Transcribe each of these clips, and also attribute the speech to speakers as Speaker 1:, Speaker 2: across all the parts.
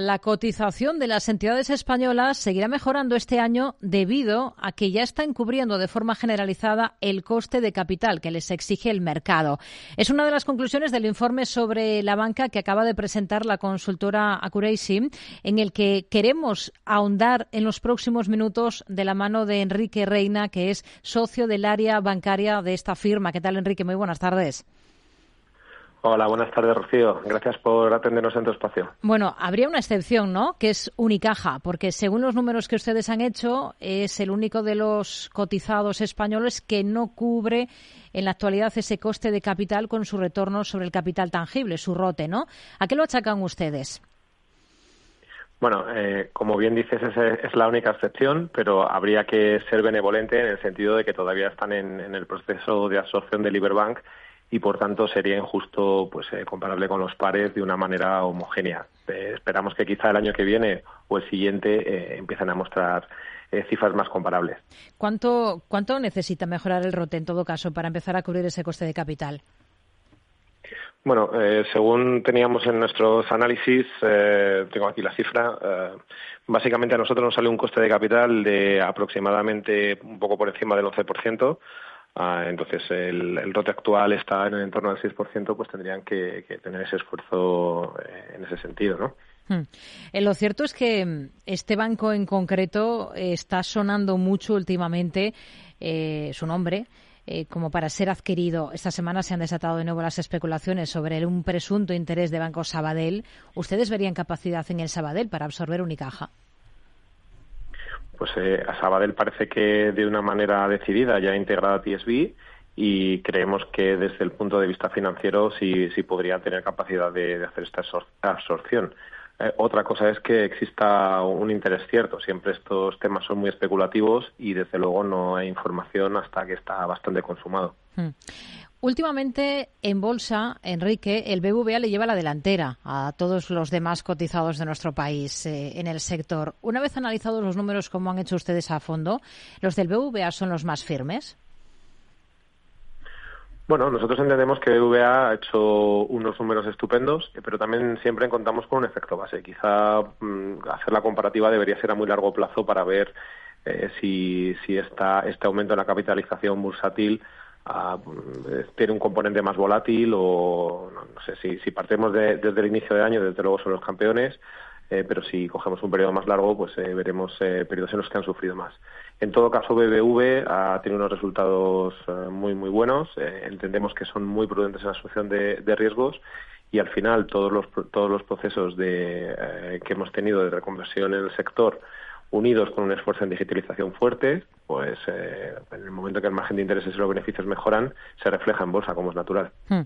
Speaker 1: La cotización de las entidades españolas seguirá mejorando este año debido a que ya están cubriendo de forma generalizada el coste de capital que les exige el mercado. Es una de las conclusiones del informe sobre la banca que acaba de presentar la consultora Accuracy, en el que queremos ahondar en los próximos minutos de la mano de Enrique Reina, que es socio del área bancaria de esta firma. ¿Qué tal, Enrique? Muy buenas tardes.
Speaker 2: Hola, buenas tardes, Rocío. Gracias por atendernos en tu espacio.
Speaker 1: Bueno, habría una excepción, ¿no? Que es Unicaja, porque según los números que ustedes han hecho, es el único de los cotizados españoles que no cubre en la actualidad ese coste de capital con su retorno sobre el capital tangible, su rote, ¿no? ¿A qué lo achacan ustedes?
Speaker 2: Bueno, eh, como bien dices, es, es, la única excepción, pero habría que ser benevolente en el sentido de que todavía están en, en el proceso de absorción de Liberbank y por tanto sería injusto pues eh, comparable con los pares de una manera homogénea. Eh, esperamos que quizá el año que viene o el siguiente eh, empiecen a mostrar eh, cifras más comparables.
Speaker 1: ¿Cuánto, ¿Cuánto necesita mejorar el ROTE en todo caso para empezar a cubrir ese coste de capital?
Speaker 2: Bueno, eh, según teníamos en nuestros análisis, eh, tengo aquí la cifra, eh, básicamente a nosotros nos sale un coste de capital de aproximadamente un poco por encima del 11%, Ah, entonces, el, el, rote actual está en el entorno del 6%, pues tendrían que, tener ese esfuerzo eh, en ese sentido, ¿no?
Speaker 1: Hmm. Eh, lo cierto es que mm, este banco en concreto eh, está sonando mucho últimamente su nombre. Como para ser adquirido. Esta semana se han desatado de nuevo las especulaciones sobre un presunto interés de Banco Sabadell. ¿Ustedes verían capacidad en el Sabadell para absorber Unicaja?
Speaker 2: Pues eh, a Sabadell parece que de una manera decidida ya ha integrado a TSB y creemos que desde el punto de vista financiero sí, sí podría tener capacidad de, hacer esta absorción. Eh, otra cosa es que exista un interés cierto. Siempre estos temas son muy especulativos y desde luego no hay información hasta que está bastante consumado.
Speaker 1: Hmm. Últimamente en bolsa, Enrique, el BBVA le lleva la delantera a todos los demás cotizados de nuestro país eh, en el sector. Una vez analizados los números como han hecho ustedes a fondo, ¿los del BBVA son los más firmes?
Speaker 2: Bueno, nosotros entendemos que BBVA ha hecho unos números estupendos, eh, pero también siempre contamos con un efecto base. Quizá mmm, hacer la comparativa debería ser a muy largo plazo para ver eh, si, si este aumento en la capitalización bursátil a, tiene un componente más volátil o no, no sé si, si partimos de, desde el inicio de año, desde luego son los campeones, eh, pero si cogemos un periodo más largo, pues eh, veremos eh, periodos en los que han sufrido más. En todo caso, BBV ha tenido unos resultados muy, muy buenos. Entendemos que son muy prudentes en la asunción de, de riesgos y al final todos los, todos los procesos de, que hemos tenido de reconversión en el sector unidos con un esfuerzo en digitalización fuerte, pues eh, en el momento que el margen de intereses y los beneficios mejoran, se refleja en bolsa, como es natural.
Speaker 1: Hmm.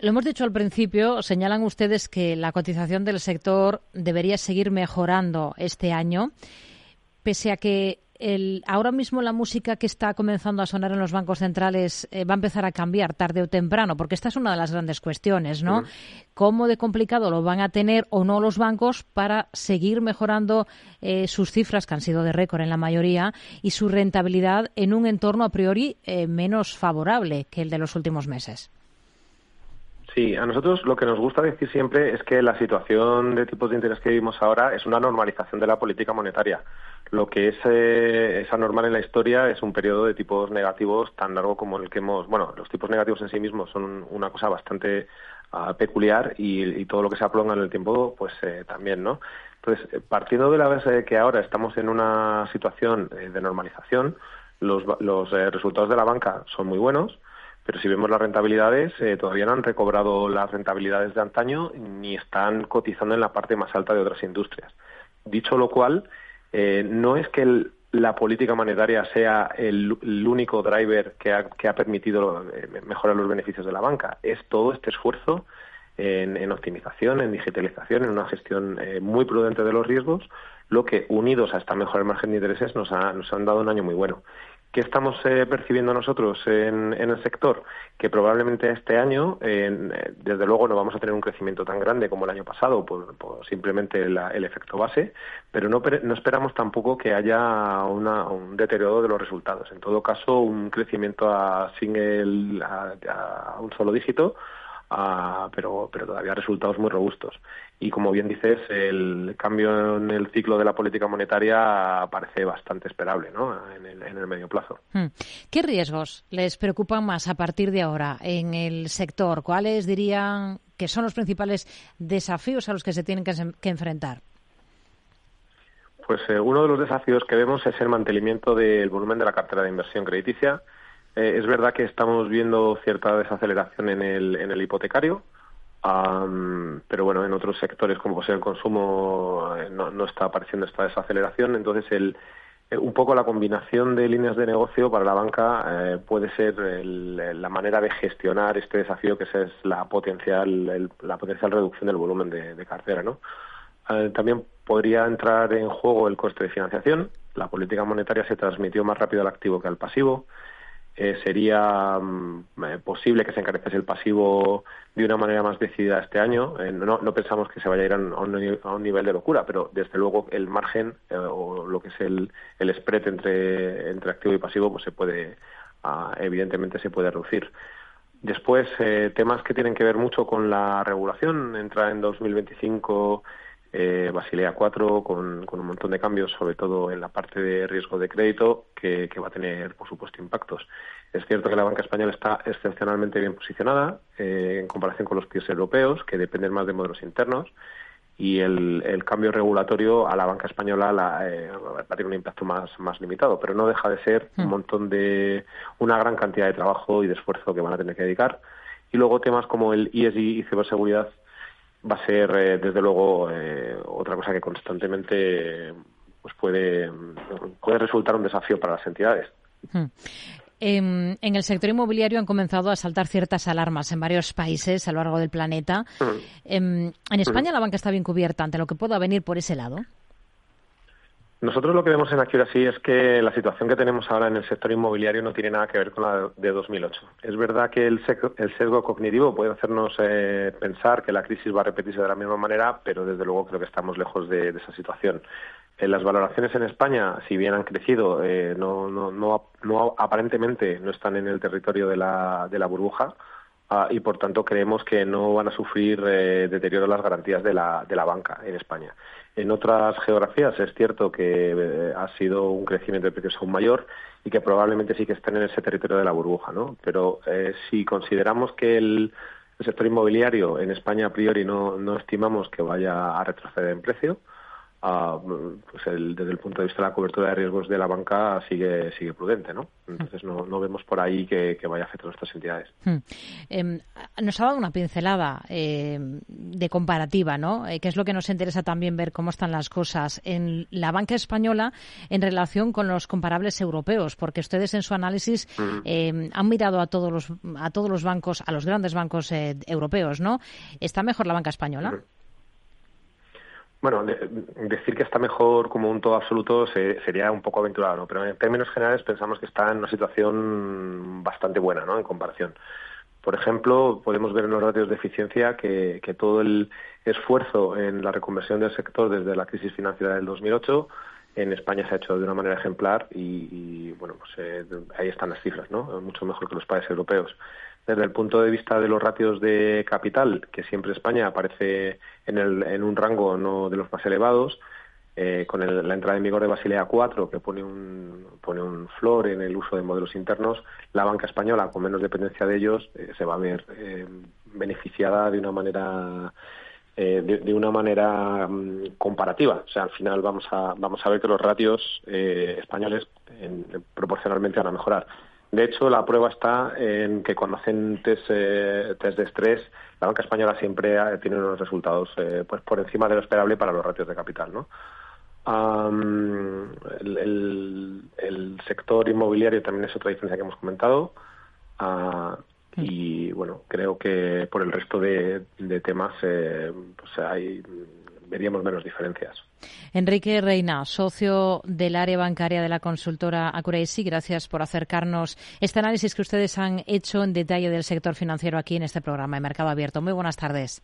Speaker 1: Lo hemos dicho al principio, señalan ustedes que la cotización del sector debería seguir mejorando este año, pese a que el, ahora mismo la música que está comenzando a sonar en los bancos centrales eh, va a empezar a cambiar tarde o temprano, porque esta es una de las grandes cuestiones, ¿no? ¿Cómo de complicado lo van a tener o no los bancos para seguir mejorando eh, sus cifras, que han sido de récord en la mayoría, y su rentabilidad en un entorno a priori eh, menos favorable que el de los últimos meses?
Speaker 2: Sí, a nosotros lo que nos gusta decir siempre es que la situación de tipos de interés que vivimos ahora es una normalización de la política monetaria. Lo que es, eh, es anormal en la historia es un periodo de tipos negativos tan largo como el que hemos. Bueno, los tipos negativos en sí mismos son una cosa bastante uh, peculiar y, todo lo que se aplonga en el tiempo, pues eh, también, ¿no? Entonces, partiendo de la base de que ahora estamos en una situación eh, de normalización, los, los eh, resultados de la banca son muy buenos pero si vemos las rentabilidades, eh, todavía no han recobrado las rentabilidades de antaño ni están cotizando en la parte más alta de otras industrias. Dicho lo cual, eh, no es que la política monetaria sea el, único driver que ha, permitido eh, mejorar los beneficios de la banca, es todo este esfuerzo en, en optimización, en digitalización, en una gestión eh, muy prudente de los riesgos, lo que unidos a esta mejora del margen de intereses nos, ha, nos han dado un año muy bueno. ¿Qué estamos eh, percibiendo nosotros en, en, el sector? Que probablemente este año, eh, desde luego, no vamos a tener un crecimiento tan grande como el año pasado, por, simplemente la, el efecto base, pero no, no esperamos tampoco que haya una, un deterioro de los resultados. En todo caso, un crecimiento a, single, a, a un solo dígito, ah, pero, pero todavía resultados muy robustos. Y como bien dices, el cambio en el ciclo de la política monetaria parece bastante esperable ¿no? en, el, en el medio plazo. Hmm.
Speaker 1: ¿Qué riesgos les preocupan más a partir de ahora en el sector? ¿Cuáles dirían que son los principales desafíos a los que se tienen que, enfrentar?
Speaker 2: Pues eh, uno de los desafíos que vemos es el mantenimiento del volumen de la cartera de inversión crediticia. Eh, es verdad que estamos viendo cierta desaceleración en el, en el hipotecario, pero bueno, en otros sectores como el consumo eh, no, no, está apareciendo esta desaceleración. Entonces, el, eh, un poco la combinación de líneas de negocio para la banca eh, puede ser la manera de gestionar este desafío que es la potencial la potencial reducción del volumen de, cartera no también podría entrar en juego el coste de financiación. La política monetaria se transmitió más rápido al activo que al pasivo eh, sería mm, eh, posible que se encareciese el pasivo de una manera más decidida este año. Eh, no, pensamos que se vaya a ir a un, nivel de locura, pero desde luego el margen o lo que es el, el spread entre, entre activo y pasivo pues se puede, ah, evidentemente se puede reducir. Después, temas que tienen que ver mucho con la regulación. Entra en 2025 eh, Basilea 4 con, con, un montón de cambios, sobre todo en la parte de riesgo de crédito, que, va a tener, por supuesto, impactos. Es cierto que la banca española está excepcionalmente bien posicionada eh, en comparación con los países europeos, que dependen más de modelos internos, y el, el cambio regulatorio a la banca española la, eh, va a tener un impacto más, más limitado, pero no deja de ser un hmm. montón de, una gran cantidad de trabajo y de esfuerzo que van a tener que dedicar. Y luego temas como el ESG y ciberseguridad va a ser eh, desde luego eh, otra cosa que constantemente pues puede puede resultar un desafío para las entidades. Hmm.
Speaker 1: Em, en, el sector inmobiliario han comenzado a saltar ciertas alarmas en varios países a lo largo del planeta. Hmm. Em, en España hmm. la banca está bien cubierta ante lo que pueda venir por ese lado.
Speaker 2: Nosotros lo que vemos en Accuracy es que la situación que tenemos ahora en el sector inmobiliario no tiene nada que ver con la de 2008. Es verdad que el, sesgo cognitivo puede hacernos eh, pensar que la crisis va a repetirse de la misma manera, pero desde luego creo que estamos lejos de, esa situación. Eh, las valoraciones en España, si bien han crecido, eh, no, no, no, aparentemente no están en el territorio de la, de la burbuja. Ah, y por tanto creemos que no van a sufrir deterioro las garantías de la, de la banca en España. En otras geografías es cierto que eh, ha sido un crecimiento de precios aún mayor y que probablemente sí que estén en ese territorio de la burbuja, ¿no? Pero eh, si consideramos que el, sector inmobiliario en España a priori no, no estimamos que vaya a retroceder en precio, pues desde el punto de vista de la cobertura de riesgos de la banca sigue sigue prudente, ¿no? Entonces no, no vemos por ahí que, vaya a afectar a nuestras entidades. Hmm.
Speaker 1: Em, nos ha dado una pincelada em, de comparativa, ¿no? Eh, que es lo que nos interesa también ver cómo están las cosas en la banca española en relación con los comparables europeos, porque ustedes en su análisis em, han mirado a todos los a todos los bancos, a los grandes bancos eh, europeos, ¿no? ¿Está mejor la banca española?
Speaker 2: Bueno, decir que está mejor como un todo absoluto sería un poco aventurado, ¿no? pero en términos generales pensamos que está en una situación bastante buena ¿no? en comparación. Por ejemplo, podemos ver en los ratios de eficiencia que, todo el esfuerzo en la reconversión del sector desde la crisis financiera del 2008 en España se ha hecho de una manera ejemplar y, bueno, pues eh, ahí están las cifras, ¿no? Mucho mejor que los países europeos desde el punto de vista de los ratios de capital, que siempre España aparece en, el, en un rango no de los más elevados, eh, con la entrada en vigor de Basilea 4, que pone un, pone un flor en el uso de modelos internos, la banca española, con menos dependencia de ellos, eh, se va a ver eh, beneficiada de una manera de, mm, comparativa. O sea, al final vamos a, vamos a ver que los ratios españoles proporcionalmente van a mejorar. De hecho, la prueba está en que cuando hacen test, eh, de estrés, la banca española siempre tiene unos resultados eh, pues por encima de lo esperable para los ratios de capital. ¿no? el, sector inmobiliario también es otra diferencia que hemos comentado. Ah, y bueno, creo que por el resto de, temas eh, pues hay, veríamos menos diferencias.
Speaker 1: Enrique Reina, socio del área bancaria de la consultora Accuracy, gracias por acercarnos este análisis que ustedes han hecho en detalle del sector financiero aquí en este programa de Mercado Abierto. Muy buenas tardes.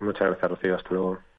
Speaker 2: Muchas gracias, Rocío. Hasta luego.